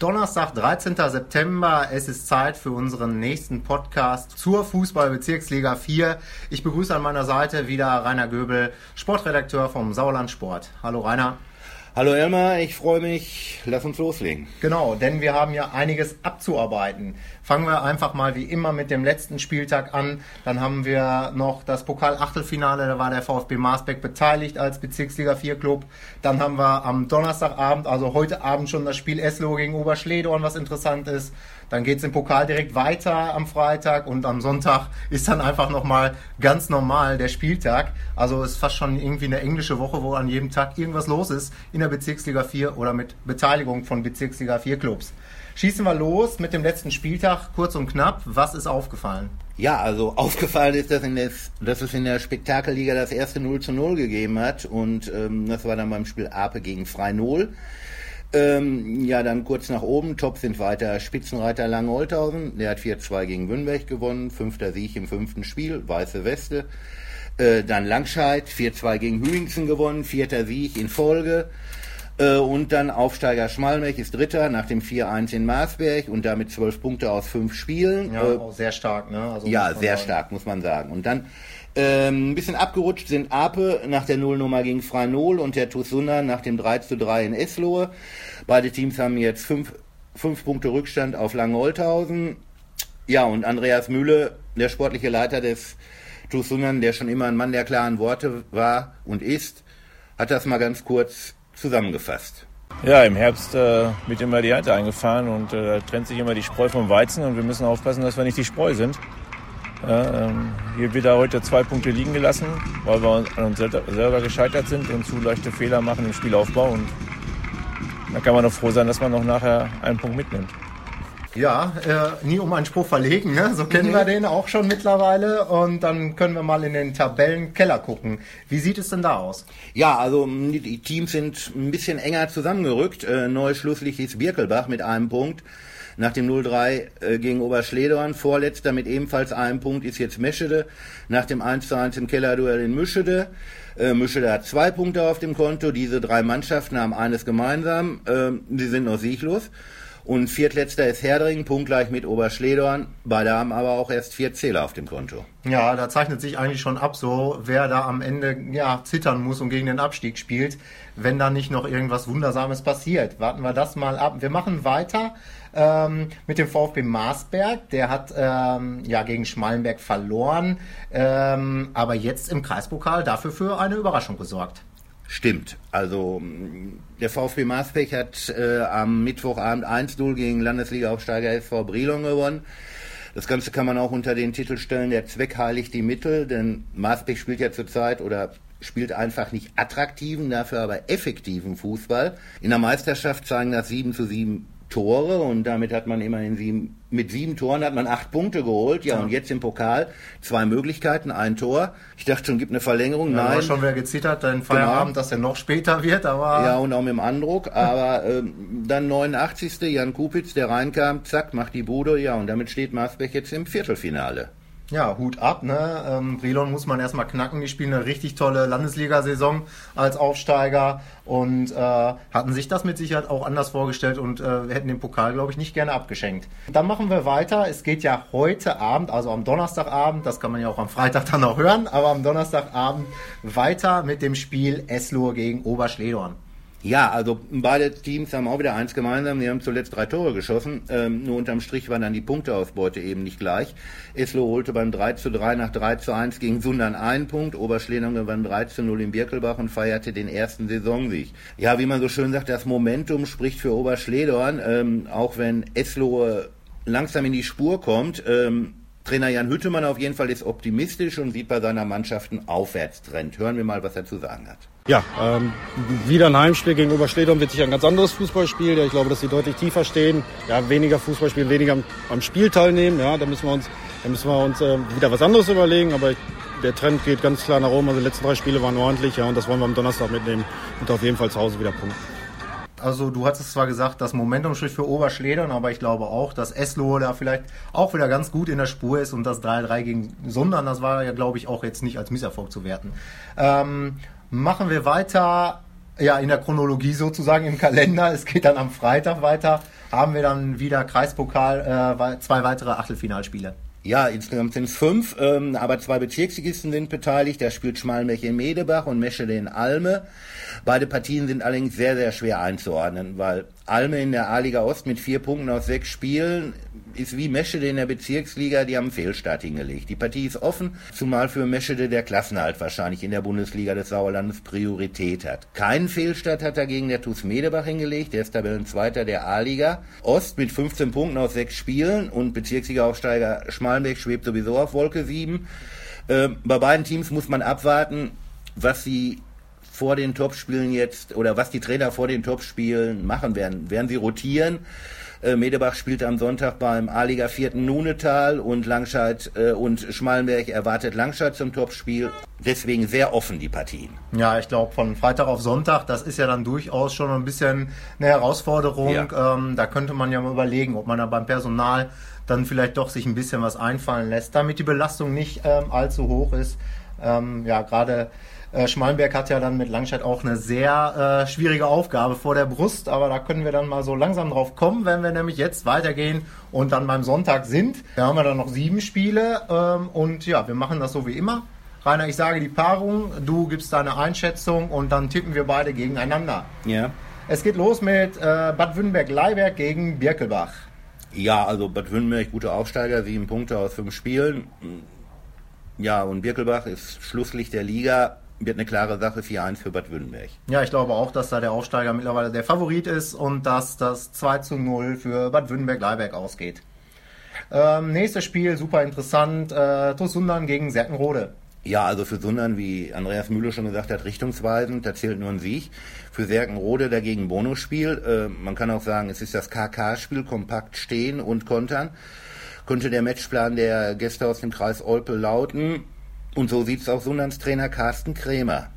Donnerstag, 13. September. Es ist Zeit für unseren nächsten Podcast zur Fußball-Bezirksliga 4. Ich begrüße an meiner Seite wieder Rainer Göbel, Sportredakteur vom Sauerland Sport. Hallo Rainer. Hallo Elmar, ich freue mich. Lass uns loslegen. Genau, denn wir haben ja einiges abzuarbeiten. Fangen wir einfach mal wie immer mit dem letzten Spieltag an. Dann haben wir noch das Pokal-Achtelfinale, da war der VfB Marsbeck beteiligt als Bezirksliga 4 Club. Dann haben wir am Donnerstagabend, also heute Abend schon das Spiel Eslo gegen Oberschledorn, was interessant ist. Dann geht es im Pokal direkt weiter am Freitag und am Sonntag ist dann einfach nochmal ganz normal der Spieltag. Also ist fast schon irgendwie eine englische Woche, wo an jedem Tag irgendwas los ist in der Bezirksliga 4 oder mit Beteiligung von Bezirksliga 4 Clubs. Schießen wir los mit dem letzten Spieltag, kurz und knapp. Was ist aufgefallen? Ja, also aufgefallen ist, dass, in des, dass es in der Spektakelliga das erste 0 zu 0 gegeben hat und ähm, das war dann beim Spiel Ape gegen Freinol. Ähm, ja, dann kurz nach oben. Top sind weiter Spitzenreiter Lange-Holthausen. Der hat 4-2 gegen Wünberg gewonnen. Fünfter Sieg im fünften Spiel. Weiße Weste. Äh, dann Langscheid. 4-2 gegen Hüingsen gewonnen. Vierter Sieg in Folge. Äh, und dann Aufsteiger Schmalmech ist Dritter nach dem 4-1 in Marsberg und damit zwölf Punkte aus fünf Spielen. Ja, äh, auch sehr stark, ne? Also ja, sehr sagen. stark, muss man sagen. Und dann ähm, ein bisschen abgerutscht sind Ape nach der Nullnummer gegen Freinol und der Tusunda nach dem 3 zu 3 in Eslohe. Beide Teams haben jetzt fünf, fünf Punkte Rückstand auf Lange-Holthausen. Ja, und Andreas Mühle, der sportliche Leiter des Tusundern, der schon immer ein Mann der klaren Worte war und ist, hat das mal ganz kurz zusammengefasst. Ja, im Herbst äh, wird immer die Ernte eingefahren und äh, da trennt sich immer die Spreu vom Weizen und wir müssen aufpassen, dass wir nicht die Spreu sind. Ja, ähm, hier wird er heute zwei Punkte liegen gelassen, weil wir an uns selber gescheitert sind und zu leichte Fehler machen im Spielaufbau. Und da kann man noch froh sein, dass man noch nachher einen Punkt mitnimmt. Ja, äh, nie um einen Spruch verlegen, ne? so kennen mhm. wir den auch schon mittlerweile. Und dann können wir mal in den Tabellenkeller gucken. Wie sieht es denn da aus? Ja, also die Teams sind ein bisschen enger zusammengerückt. Äh, neues Schlusslicht ist Birkelbach mit einem Punkt nach dem 0-3 äh, gegen Oberschledorn. Vorletzter mit ebenfalls einem Punkt ist jetzt Meschede nach dem 1-1 im Kellerduell in Mischede. Äh, Mischede hat zwei Punkte auf dem Konto. Diese drei Mannschaften haben eines gemeinsam. Äh, sie sind noch sieglos. Und viertletzter ist Herdring, punktgleich mit Oberschledorn. Beide haben aber auch erst vier Zähler auf dem Konto. Ja, da zeichnet sich eigentlich schon ab, so wer da am Ende ja, zittern muss und gegen den Abstieg spielt, wenn da nicht noch irgendwas Wundersames passiert. Warten wir das mal ab. Wir machen weiter ähm, mit dem VfB Marsberg. Der hat ähm, ja gegen Schmalenberg verloren, ähm, aber jetzt im Kreispokal dafür für eine Überraschung gesorgt. Stimmt. Also der VfB Marsberg hat äh, am Mittwochabend 1-0 gegen Landesliga-Aufsteiger SV Brilon gewonnen. Das Ganze kann man auch unter den Titel stellen, der Zweck heiligt die Mittel, denn Marsbeck spielt ja zurzeit oder spielt einfach nicht attraktiven, dafür aber effektiven Fußball. In der Meisterschaft zeigen das 7 zu 7 Tore und damit hat man immerhin sieben, mit sieben Toren hat man acht Punkte geholt. Ja, ja. und jetzt im Pokal zwei Möglichkeiten, ein Tor. Ich dachte schon, gibt eine Verlängerung. Ja, Nein. schon wer gezittert, dein Feierabend, genau. dass er noch später wird, aber. Ja, und auch mit dem Andruck. Aber ähm, dann 89. Jan Kupitz, der reinkam, zack, macht die Bude. Ja, und damit steht Marsbeck jetzt im Viertelfinale. Ja, Hut ab. Ne? Ähm, Brilon muss man erstmal knacken. Die spielen eine richtig tolle Landesliga-Saison als Aufsteiger und äh, hatten sich das mit Sicherheit auch anders vorgestellt und äh, hätten den Pokal, glaube ich, nicht gerne abgeschenkt. Dann machen wir weiter. Es geht ja heute Abend, also am Donnerstagabend, das kann man ja auch am Freitag dann noch hören, aber am Donnerstagabend weiter mit dem Spiel Eslohe gegen Oberschledorn. Ja, also beide Teams haben auch wieder eins gemeinsam. Die haben zuletzt drei Tore geschossen. Ähm, nur unterm Strich waren dann die Punkteausbeute eben nicht gleich. Eslo holte beim 3 zu 3 nach 3 zu 1 gegen Sundern einen Punkt. Oberschledern gewann 3 zu 0 in Birkelbach und feierte den ersten Saisonsieg. Ja, wie man so schön sagt, das Momentum spricht für Oberschledorn. Ähm, auch wenn Eslo langsam in die Spur kommt, ähm, Trainer Jan Hüttemann auf jeden Fall ist optimistisch und sieht bei seiner Mannschaft einen Aufwärtstrend. Hören wir mal, was er zu sagen hat. Ja, ähm, wieder ein Heimspiel gegen Oberschledorn wird sich ein ganz anderes Fußballspiel. Ja, ich glaube, dass sie deutlich tiefer stehen. Ja, weniger Fußball spielen, weniger am, am, Spiel teilnehmen. Ja, da müssen wir uns, da müssen wir uns äh, wieder was anderes überlegen. Aber der Trend geht ganz klar nach oben. Also die letzten drei Spiele waren ordentlich. Ja, und das wollen wir am Donnerstag mitnehmen und auf jeden Fall zu Hause wieder punkten. Also du hattest zwar gesagt, das Momentum spricht für Oberschledern, aber ich glaube auch, dass Eslo da vielleicht auch wieder ganz gut in der Spur ist und das 3-3 gegen Sundern, das war ja glaube ich auch jetzt nicht als Misserfolg zu werten. Ähm, Machen wir weiter ja, in der Chronologie sozusagen im Kalender. Es geht dann am Freitag weiter. Haben wir dann wieder Kreispokal, äh, zwei weitere Achtelfinalspiele. Ja, insgesamt sind es fünf, ähm, aber zwei Bezirksligisten sind beteiligt. Da spielt Schmalmech in Medebach und Meschede in Alme. Beide Partien sind allerdings sehr, sehr schwer einzuordnen, weil Alme in der A-Liga Ost mit vier Punkten aus sechs Spielen ist wie Meschede in der Bezirksliga, die haben einen Fehlstart hingelegt. Die Partie ist offen, zumal für Meschede der Klassenhalt wahrscheinlich in der Bundesliga des Sauerlandes Priorität hat. Keinen Fehlstart hat dagegen der TuS Medebach hingelegt, der ist Tabellenzweiter der A-Liga. Ost mit 15 Punkten aus sechs Spielen und Bezirksliga-Aufsteiger Schmalenbeck schwebt sowieso auf Wolke 7. Äh, bei beiden Teams muss man abwarten, was sie vor den Topspielen jetzt oder was die Trainer vor den Topspielen machen werden. Werden sie rotieren? Äh, Medebach spielte am Sonntag beim A-Liga vierten Nunetal und Langscheid äh, und Schmalenberg erwartet Langscheid zum Topspiel. Deswegen sehr offen die Partien. Ja, ich glaube von Freitag auf Sonntag, das ist ja dann durchaus schon ein bisschen eine Herausforderung. Ja. Ähm, da könnte man ja mal überlegen, ob man da beim Personal dann vielleicht doch sich ein bisschen was einfallen lässt, damit die Belastung nicht ähm, allzu hoch ist. Ähm, ja, gerade äh, Schmalenberg hat ja dann mit Langscheid auch eine sehr äh, schwierige Aufgabe vor der Brust, aber da können wir dann mal so langsam drauf kommen, wenn wir nämlich jetzt weitergehen und dann beim Sonntag sind. Da haben wir dann noch sieben Spiele ähm, und ja, wir machen das so wie immer. Rainer, ich sage die Paarung, du gibst deine Einschätzung und dann tippen wir beide gegeneinander. Ja. Es geht los mit äh, Bad Württemberg-Leiberg gegen Birkelbach. Ja, also Bad Württemberg, gute Aufsteiger, sieben Punkte aus fünf Spielen. Ja, und Birkelbach ist Schlusslicht der Liga wird eine klare Sache 4-1 für Bad Württemberg. Ja, ich glaube auch, dass da der Aufsteiger mittlerweile der Favorit ist und dass das 2 zu 0 für Bad Württemberg-Leiberg ausgeht. Ähm, nächstes Spiel, super interessant, äh, Sundern gegen Serkenrode. Ja, also für Sundern, wie Andreas Mühle schon gesagt hat, richtungsweisend, da zählt nur ein Sieg. Für Serkenrode dagegen Bonusspiel. Äh, man kann auch sagen, es ist das KK-Spiel, kompakt stehen und kontern. Könnte der Matchplan der Gäste aus dem Kreis Olpe lauten, und so sieht es auch Sunderns Trainer Carsten Krämer.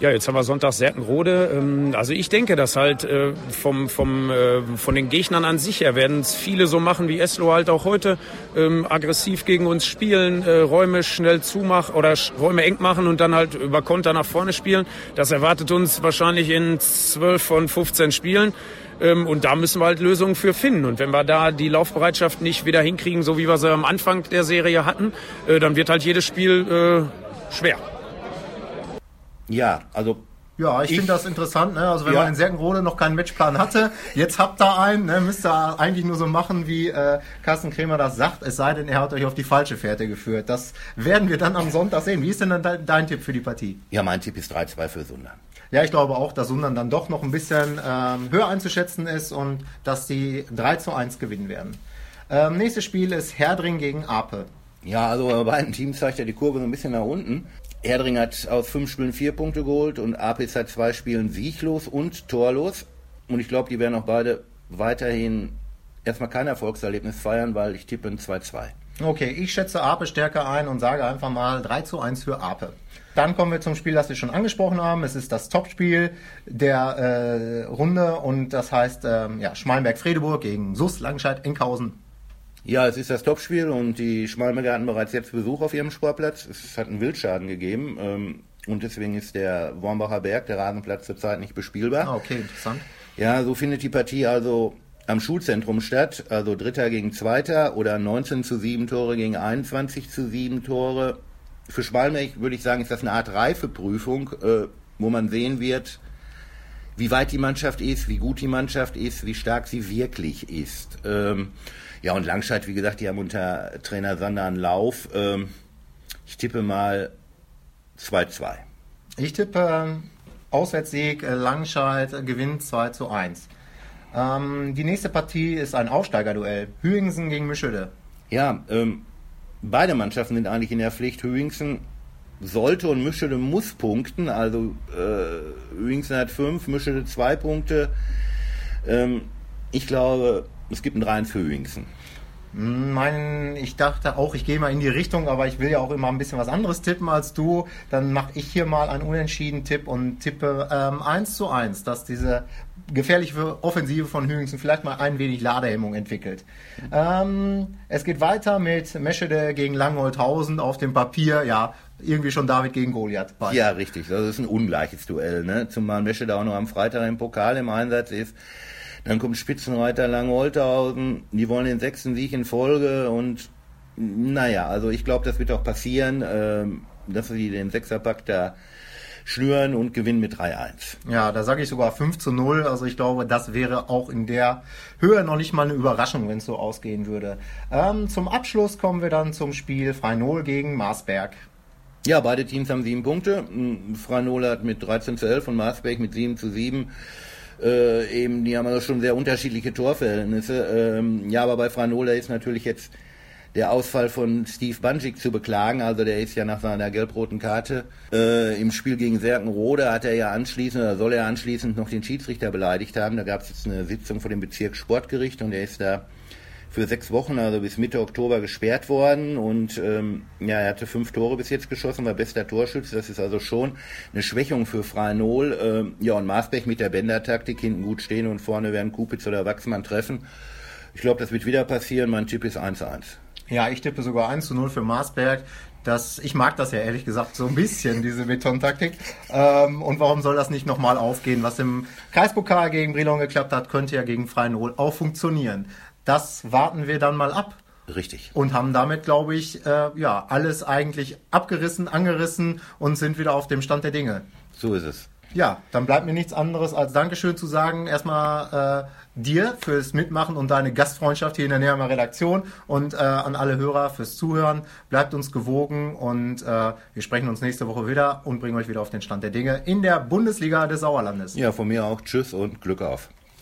Ja, jetzt haben wir Sonntag Serkenrode. Ähm, also ich denke, dass halt äh, vom, vom, äh, von den Gegnern an sich her werden es viele so machen wie Eslo halt auch heute, ähm, aggressiv gegen uns spielen, äh, Räume schnell zumachen oder Räume eng machen und dann halt über Konter nach vorne spielen. Das erwartet uns wahrscheinlich in 12 von 15 Spielen. Ähm, und da müssen wir halt Lösungen für finden. Und wenn wir da die Laufbereitschaft nicht wieder hinkriegen, so wie wir sie am Anfang der Serie hatten, dann wird halt jedes Spiel schwer. Ja, also ja, ich, ich finde das interessant. Ne? Also wenn ja. man in Serkenrode noch keinen Matchplan hatte, jetzt habt ihr einen, ne? müsst ihr eigentlich nur so machen, wie äh, Carsten Kremer das sagt, es sei denn, er hat euch auf die falsche Fährte geführt. Das werden wir dann am Sonntag sehen. Wie ist denn dann dein, dein Tipp für die Partie? Ja, mein Tipp ist 3-2 für Sundern. Ja, ich glaube auch, dass Sundern dann doch noch ein bisschen ähm, höher einzuschätzen ist und dass die 3 zu 1 gewinnen werden. Ähm, nächstes Spiel ist Herdring gegen Ape. Ja, also bei beiden Teams zeigt ja die Kurve so ein bisschen nach unten. Herdring hat aus fünf Spielen vier Punkte geholt und Ape ist seit zwei Spielen sieglos und torlos. Und ich glaube, die werden auch beide weiterhin erstmal kein Erfolgserlebnis feiern, weil ich tippe ein 2-2. Okay, ich schätze Ape stärker ein und sage einfach mal 3 zu 1 für Ape. Dann kommen wir zum Spiel, das wir schon angesprochen haben. Es ist das Topspiel der äh, Runde und das heißt ähm, ja, Schmalenberg-Fredeburg gegen SUS Langenscheid-Enkhausen. Ja, es ist das Topspiel und die Schmalberger hatten bereits jetzt Besuch auf ihrem Sportplatz. Es hat einen Wildschaden gegeben ähm, und deswegen ist der Wormbacher Berg, der Rasenplatz zurzeit nicht bespielbar. Ah, okay, interessant. Ja, so findet die Partie also am Schulzentrum statt, also Dritter gegen Zweiter oder 19 zu 7 Tore gegen 21 zu 7 Tore für Schwalmech würde ich sagen, ist das eine Art Reifeprüfung, äh, wo man sehen wird, wie weit die Mannschaft ist, wie gut die Mannschaft ist, wie stark sie wirklich ist. Ähm, ja, und Langscheid, wie gesagt, die haben unter Trainer Sander einen Lauf. Ähm, ich tippe mal 2-2. Ich tippe ähm, Auswärtssieg, äh, Langscheid gewinnt 2 zu 1. Ähm, die nächste Partie ist ein Aufsteigerduell. Hüingsen gegen Mischede. Ja, ähm, beide Mannschaften sind eigentlich in der Pflicht. Hüingsen sollte und Mischede muss punkten. Also äh, Hüingsen hat fünf, Mischede zwei Punkte. Ähm, ich glaube, es gibt einen 3 für Hüingsen. Mein, ich dachte auch, ich gehe mal in die Richtung, aber ich will ja auch immer ein bisschen was anderes tippen als du. Dann mache ich hier mal einen unentschieden Tipp und tippe ähm, 1 zu 1, dass diese gefährliche Offensive von Hüingsen vielleicht mal ein wenig Ladehemmung entwickelt. Ähm, es geht weiter mit Meschede gegen Langholthausen auf dem Papier. Ja, irgendwie schon David gegen Goliath. Bei. Ja, richtig. Das ist ein ungleiches Duell, ne? Zumal Mesche da auch noch am Freitag im Pokal im Einsatz ist. Dann kommt Spitzenreiter Lange-Holterhausen. Die wollen den sechsten Sieg in Folge und naja, also ich glaube, das wird auch passieren, ähm, dass sie den Sechserpack da schnüren und gewinnen mit 3-1. Ja, da sage ich sogar 5 zu 0. Also ich glaube, das wäre auch in der Höhe noch nicht mal eine Überraschung, wenn es so ausgehen würde. Ähm, zum Abschluss kommen wir dann zum Spiel Freinol gegen Marsberg. Ja, beide Teams haben sieben Punkte. Freinol hat mit 13 zu 11 und Marsberg mit 7 zu 7 äh, eben, die haben also schon sehr unterschiedliche Torverhältnisse. Ähm, ja, aber bei Franola ist natürlich jetzt der Ausfall von Steve Banjik zu beklagen. Also der ist ja nach seiner gelb-roten Karte äh, im Spiel gegen Serkenrode hat er ja anschließend oder soll er anschließend noch den Schiedsrichter beleidigt haben. Da gab es jetzt eine Sitzung vor dem Bezirkssportgericht und er ist da für sechs Wochen, also bis Mitte Oktober gesperrt worden und ähm, ja, er hatte fünf Tore bis jetzt geschossen, war bester Torschütze, das ist also schon eine Schwächung für Freinol. Ähm, ja, und Maasbech mit der Bändertaktik hinten gut stehen und vorne werden Kupitz oder Wachsmann treffen. Ich glaube, das wird wieder passieren. Mein Tipp ist 1-1. Ja, ich tippe sogar 1 0 für Marsberg. Das, ich mag das ja ehrlich gesagt so ein bisschen, diese Betontaktik. Ähm, und warum soll das nicht nochmal aufgehen? Was im Kreispokal gegen Brilon geklappt hat, könnte ja gegen Freien auch funktionieren. Das warten wir dann mal ab. Richtig. Und haben damit, glaube ich, äh, ja, alles eigentlich abgerissen, angerissen und sind wieder auf dem Stand der Dinge. So ist es. Ja, dann bleibt mir nichts anderes als Dankeschön zu sagen. Erstmal äh, dir fürs Mitmachen und deine Gastfreundschaft hier in der Näherer Redaktion und äh, an alle Hörer fürs Zuhören. Bleibt uns gewogen und äh, wir sprechen uns nächste Woche wieder und bringen euch wieder auf den Stand der Dinge in der Bundesliga des Sauerlandes. Ja, von mir auch. Tschüss und Glück auf.